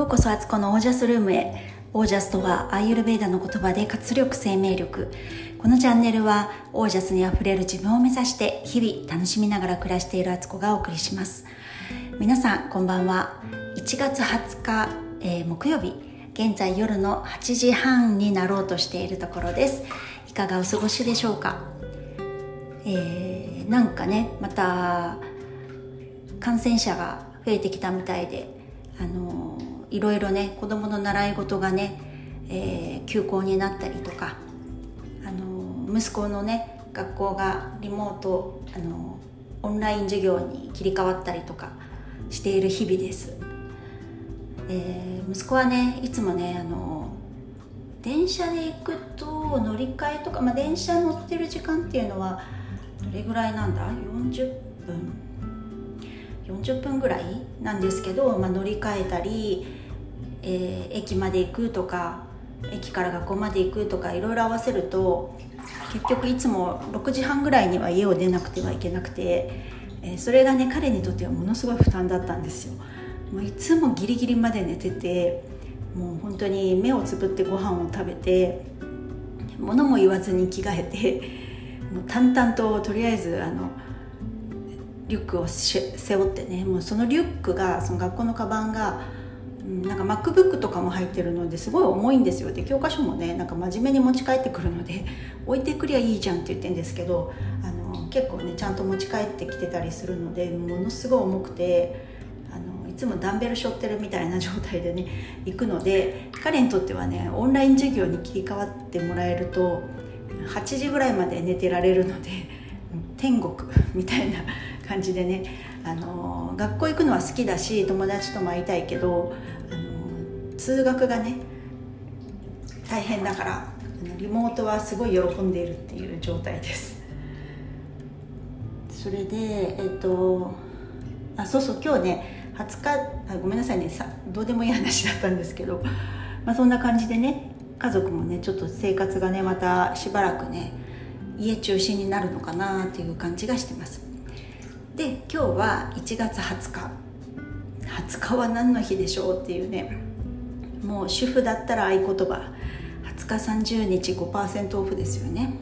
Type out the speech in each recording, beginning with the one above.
ようこそアツコのオージャスルームへ。オージャスとはアイユルベーダの言葉で活力生命力。このチャンネルはオージャスにあふれる自分を目指して日々楽しみながら暮らしているアツコがお送りします。皆さんこんばんは。1月20日、えー、木曜日。現在夜の8時半になろうとしているところです。いかがお過ごしでしょうか、えー、なんかねまた感染者が増えてきたみたいであのいろいろね子どもの習い事がね、えー、休校になったりとかあの息子のね学校がリモートあのオンライン授業に切り替わったりとかしている日々です、えー、息子はねいつもねあの電車で行くと乗り換えとか、まあ、電車乗ってる時間っていうのはどれぐらいなんだ？40分。40分ぐらいなんですけど、まあ、乗り換えたり、えー、駅まで行くとか駅から学校まで行くとかいろいろ合わせると結局いつも6時半ぐらいには家を出なくてはいけなくて、えー、それがね彼にとってはものすごい負担だったんですよ。もういつもギリギリまで寝ててもう本当に目をつぶってご飯を食べて物も言わずに着替えてもう淡々ととりあえずあのリュックを背負ってねもうそのリュックがその学校のカバンがなんか MacBook とかも入ってるのですごい重いんですよ。で教科書もねなんか真面目に持ち帰ってくるので 置いてくりゃいいじゃんって言ってるんですけどあの結構ねちゃんと持ち帰ってきてたりするのでものすごい重くてあのいつもダンベル背負ってるみたいな状態でね行くので彼にとってはねオンライン授業に切り替わってもらえると8時ぐらいまで寝てられるので天国 みたいな感じでねあの学校行くのは好きだし友達とも会いたいけど通学がね大変だからリモートはすごい喜んでいるっていう状態です。それでえっ、とあそうそう今日ね20日あごめんなさいねさどうでもいい話だったんですけど、まあ、そんな感じでね家族もねちょっと生活がねまたしばらくね家中心になるのかなっていう感じがしてます。で今日は1月20日。20日は何の日でしょうっていうねもう主婦だったら合言葉。20日30日5%オフですよね。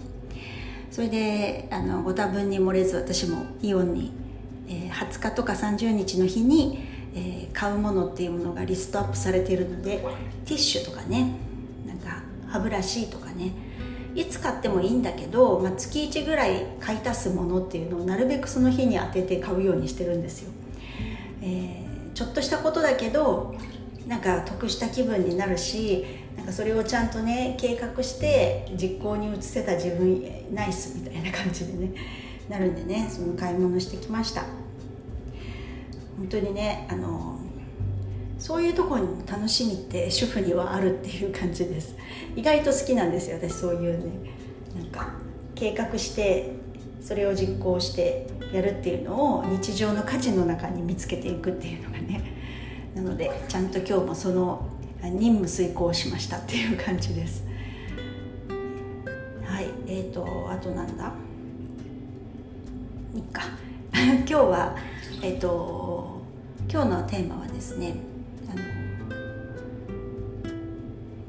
それであのご多分に漏れず私もイオンに、えー、20日とか30日の日に、えー、買うものっていうものがリストアップされているのでティッシュとかねなんか歯ブラシとかねいつ買ってもいいんだけど、まあ、月1ぐらい買い足すものっていうのをなるべくその日に当てて買うようにしてるんですよ、えー、ちょっとしたことだけどなんか得した気分になるしなんかそれをちゃんとね計画して実行に移せた自分ナイスみたいな感じでねなるんでねその買い物してきました。本当にねあのそういうところに楽しみって主婦にはあるっていう感じです。意外と好きなんですよ私そういうね。なんか計画してそれを実行してやるっていうのを日常の価値の中に見つけていくっていうのがね。なのでちゃんと今日もその任務遂行しましたっていう感じです。はいえーとあとなんだ？いっか。今日はえっ、ー、と今日のテーマはですねあの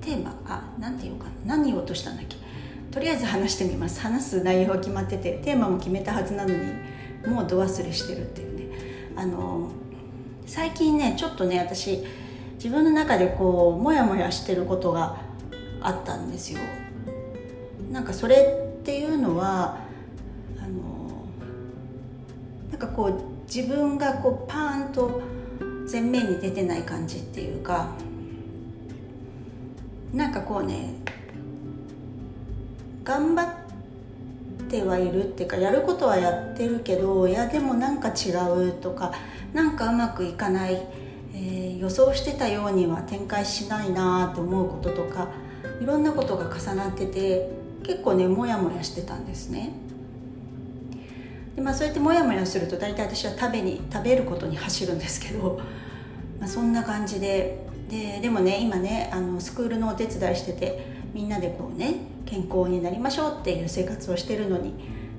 テーマあなんて言うかな。何言おうとしたんだっけ？とりあえず話してみます。話す内容は決まっててテーマも決めたはずなのにもう度忘れしてるっていうね。あの最近ねちょっとね私自分の中でこうモヤモヤしてることがあったんですよ。なんかそれっていうのはあのなんかこう自分がこうパーンと前面に出てない感じっていうかなんかこうね頑張っててはいるっていうかやることはやってるけどいやでもなんか違うとかなんかうまくいかない、えー、予想してたようには展開しないなって思うこととかいろんなことが重なってて結構ねモヤモヤしてたんですね。でまあそうやってモヤモヤすると大体私は食べに食べることに走るんですけど、まあ、そんな感じで。ででもね今ねあのスクールのお手伝いしててみんなでこうね健康になりましょうっていう生活をしてるのに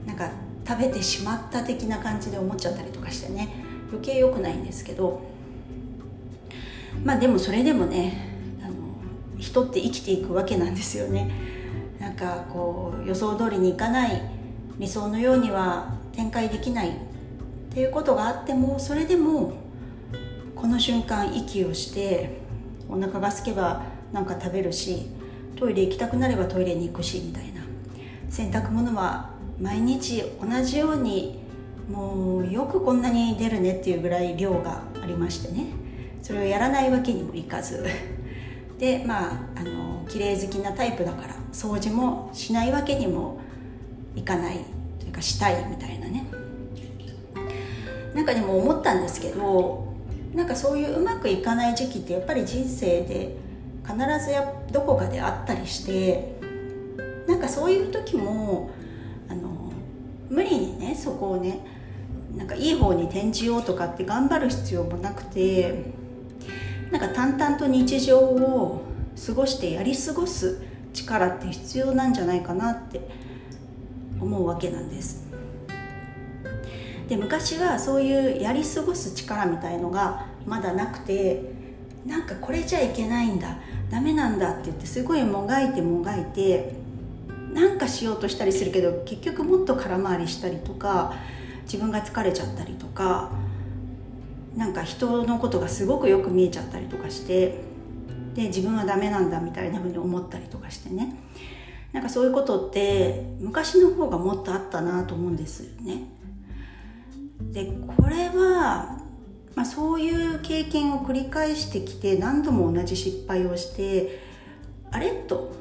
なんか食べてしまった的な感じで思っちゃったりとかしてね余計良くないんですけどまあでもそれでもねあの人って生きていくわけなんですよね。なんかこう予想通りにいかない理想のようには展開できないっていうことがあってもそれでもこの瞬間息をしてお腹が空けば何か食べるしトイレ行きたくなればトイレに行くしみたいな洗濯物は毎日同じようにもうよくこんなに出るねっていうぐらい量がありましてね。それをやらないわけにもいかず。でまああの綺麗好きなタイプだから掃除もしないわけにもいかないというかしたいみたいなね。なんかでも思ったんですけどなんかそういううまくいかない時期ってやっぱり人生で必ずやどこかであったりしてなんかそういう時もあの無理にねそこをねなんかいい方に転じようとかって頑張る必要もなくてなんか淡々と日常を過ごしてやり過ごす力って必要なんじゃないかなって思うわけなんです。で昔はそういうやり過ごす力みたいのがまだなくてなんかこれじゃいけないんだダメなんだって言ってすごいもがいてもがいてなんかしようとしたりするけど結局もっと空回りしたりとか自分が疲れちゃったりとかなんか人のことがすごくよく見えちゃったりとかしてで自分はダメなんだみたいなふうに思ったりとかしてねなんかそういうことって昔の方がもっとあったなと思うんですよね。でこれは、まあ、そういう経験を繰り返してきて何度も同じ失敗をしてあれと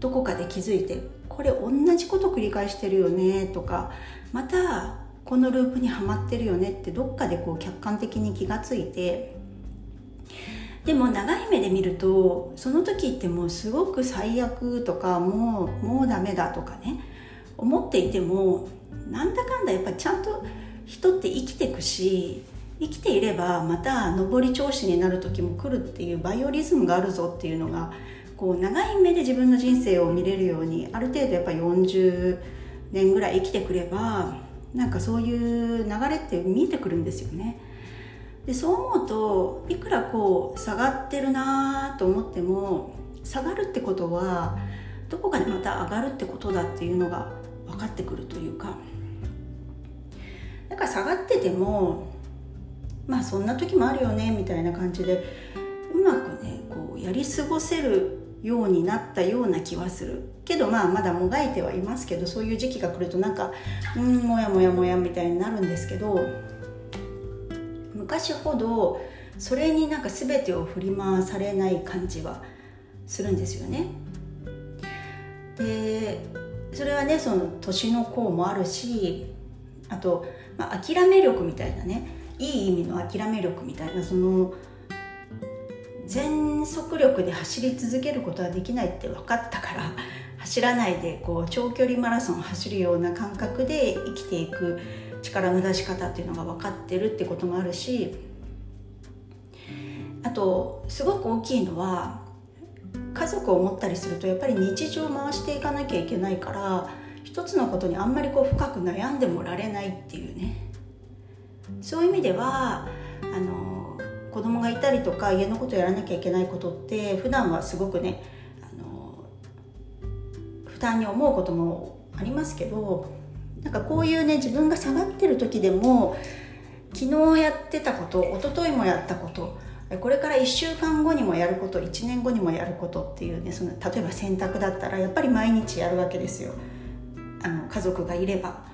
どこかで気づいてこれ同じこと繰り返してるよねとかまたこのループにはまってるよねってどっかでこう客観的に気がついてでも長い目で見るとその時ってもうすごく最悪とかもうもうダメだとかね思っていてもなんだかんだやっぱちゃんと人って生きてくし生きていればまた上り調子になる時も来るっていうバイオリズムがあるぞっていうのがこう長い目で自分の人生を見れるようにある程度やっぱ40年ぐらい生きてくればなんかそういう流れって見えてくるんですよね。でそう思うといくらこう下がってるなと思っても下がるってことはどこかでまた上がるってことだっていうのが分かってくるというかだから下がっててもまあそんな時もあるよねみたいな感じでうまくねこうやり過ごせるようになったような気はするけどまあまだもがいてはいますけどそういう時期が来るとなんかうんもやもやもやみたいになるんですけど昔ほどそれになんか全てを振り回されない感じはするんですよね。でそれはねその年の功もあるしあと、まあ、諦め力みたいなねいい意味の諦め力みたいなその全速力で走り続けることはできないって分かったから 走らないでこう長距離マラソンを走るような感覚で生きていく力の出し方っていうのが分かってるってこともあるしあとすごく大きいのは家族を持ったりするとやっぱり日常を回していかなきゃいけないから一つのことにあんまりこう深く悩んでもられないっていうね。そういう意味ではあの子供がいたりとか家のことやらなきゃいけないことって普段はすごくねあの負担に思うこともありますけどなんかこういうね自分が下がってる時でも昨日やってたこと一昨日もやったことこれから1週間後にもやること1年後にもやることっていうねその例えば洗濯だったらやっぱり毎日やるわけですよ。あの家族がいれば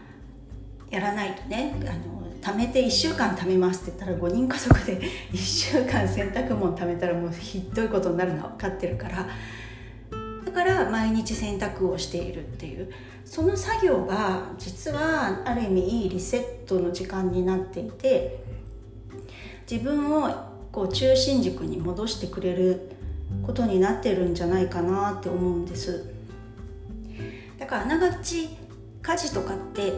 やらないとねあの貯めて1週間貯めますって言ったら5人家族で 1週間洗濯物貯めたらもうひどいことになるのは分かってるから。だから毎日洗濯をしているっていう。その作業が実はある意味いいリセットの時間になっていて自分をこう中心軸に戻してくれることになってるんじゃないかなって思うんです。だからあながち家事とかって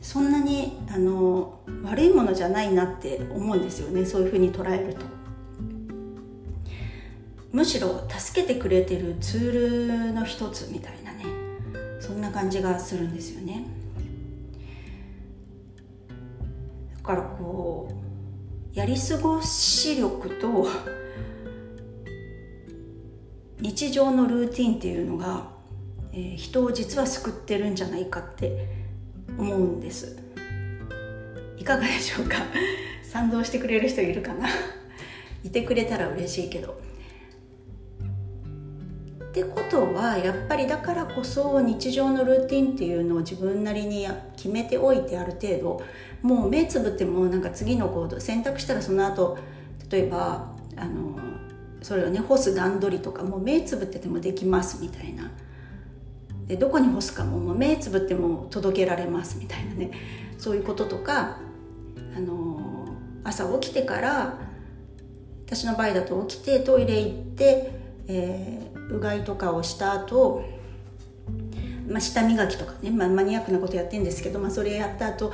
そんなにあの悪いものじゃないなって思うんですよねそういうふうに捉えると。むしろ助けてくれてるツールの一つみたいなねそんな感じがするんですよね。だからこうやり過ごし力と日常のルーティンっていうのが、えー、人を実は救ってるんじゃないかって思うんです。いかがでしょうか？賛同してくれる人いるかな？いてくれたら嬉しいけど。ってことはやっぱりだからこそ日常のルーティンっていうのを自分なりに決めておいてある程度もう目つぶってもなんか次の行動選択したらその後例えばあのそれをね干す段取りとかもう目つぶっててもできますみたいな。でどこに干すかももう目つぶっても届けられますみたいなね。そういうこととかあの朝起きてから私の場合だと起きてトイレ行って、えー、うがいとかをした後まあ、舌磨きとかね、まあ、マニアックなことやってるんですけど、まあ、それやった後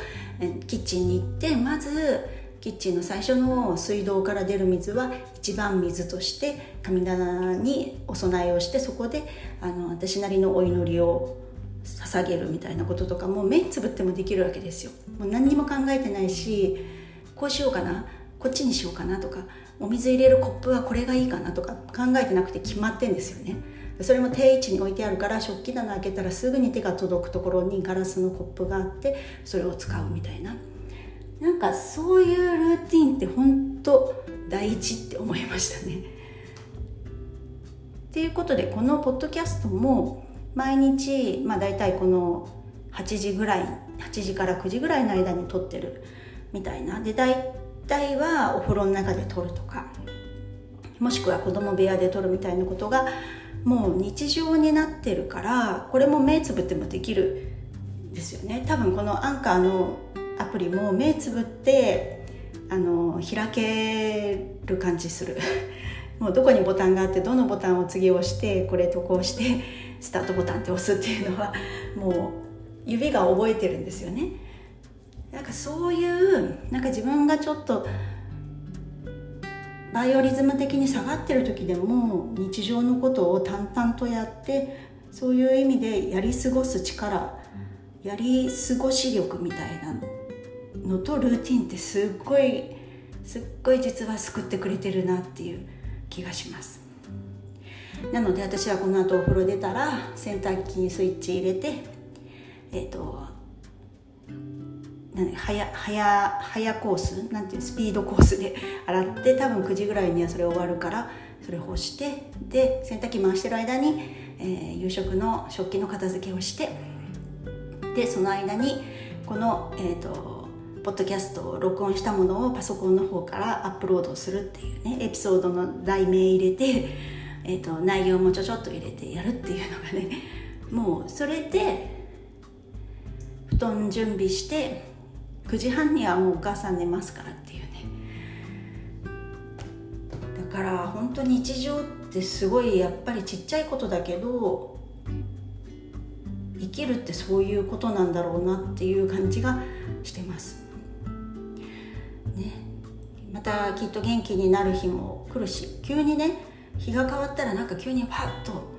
キッチンに行ってまずキッチンの最初の水道から出る水は一番水として神棚にお供えをしてそこであの私なりのお祈りを捧げるみたいなこととかも目つぶってもできるわけですよ。もう何にも考えてないしこうしようかなこっちにしようかなとかお水入れるコップはこれがいいかなとか考えてなくて決まってんですよね。それも定位置に置いてあるから食器棚開けたらすぐに手が届くところにガラスのコップがあってそれを使うみたいな。なんかそういうルーティンって本当大事って思いましたね。っていうことでこのポッドキャストも毎日、まあ、大体この8時ぐらい8時から9時ぐらいの間に撮ってるみたいなで大体はお風呂の中で撮るとかもしくは子供部屋で撮るみたいなことがもう日常になってるからこれも目つぶってもできるですよね多分このアンカーのアプリも目つぶってあの開ける感じする。もうどこにボタンがあってどのボタンを次押してこれとこうしてスタートボタンって押すっていうのはもう指が覚えてるんですよね。なんかそういうなんか自分がちょっとバイオリズム的に下がってる時でも日常のことを淡々とやってそういう意味でやり過ごす力やり過ごし力みたいなののとルーティンってすっごいすっごい実は救ってくれてるなっていう気がします。なので私はこの後お風呂出たら洗濯機にスイッチ入れてえっ、ー、と早早早コースなんていうスピードコースで 洗って多分9時ぐらいにはそれ終わるからそれ干してで洗濯機回してる間に、えー、夕食の食器の片付けをしてでその間にこの、えーとポッドキャストを録音したものをパソコンの方からアップロードするっていうねエピソードの題名入れて、えーと、内容もちょちょっと入れてやるっていうのがねもうそれで布団準備して9時半にはもうお母さん寝ますからっていうね。だから本当に日常ってすごいやっぱりちっちゃいことだけど生きるってそういうことなんだろうなっていう感じがしてます、たきっと元気になる日も来るし急にね日が変わったらなんか急にパッと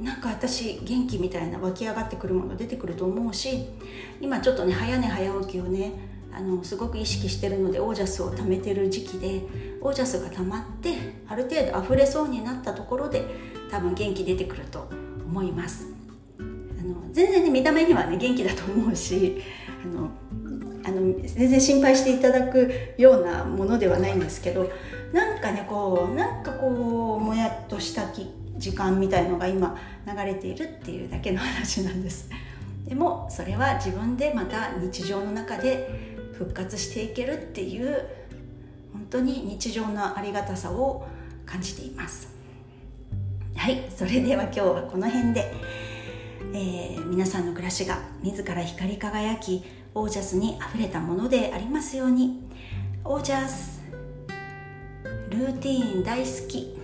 なんか私元気みたいな湧き上がってくるもの出てくると思うし今ちょっとね早寝早起きをねあのすごく意識してるのでオージャスを貯めてる時期でオージャスが溜まってある程度溢れそうになったところで多分元気出てくると思います。あの全然ね見た目にはね元気だと思うしあの全然心配していただくようなものではないんですけどなんかねこうなんかこうもやっとした時間みたいのが今流れているっていうだけの話なんです。でもそれは自分でまた日常の中で復活していけるっていう本当に日常のありがたさを感じています。はいそれでは今日はこの辺で、えー、皆さんの暮らしが自ら光り輝きオージャスにあふれたものでありますように。オージャスルーティーン大好き。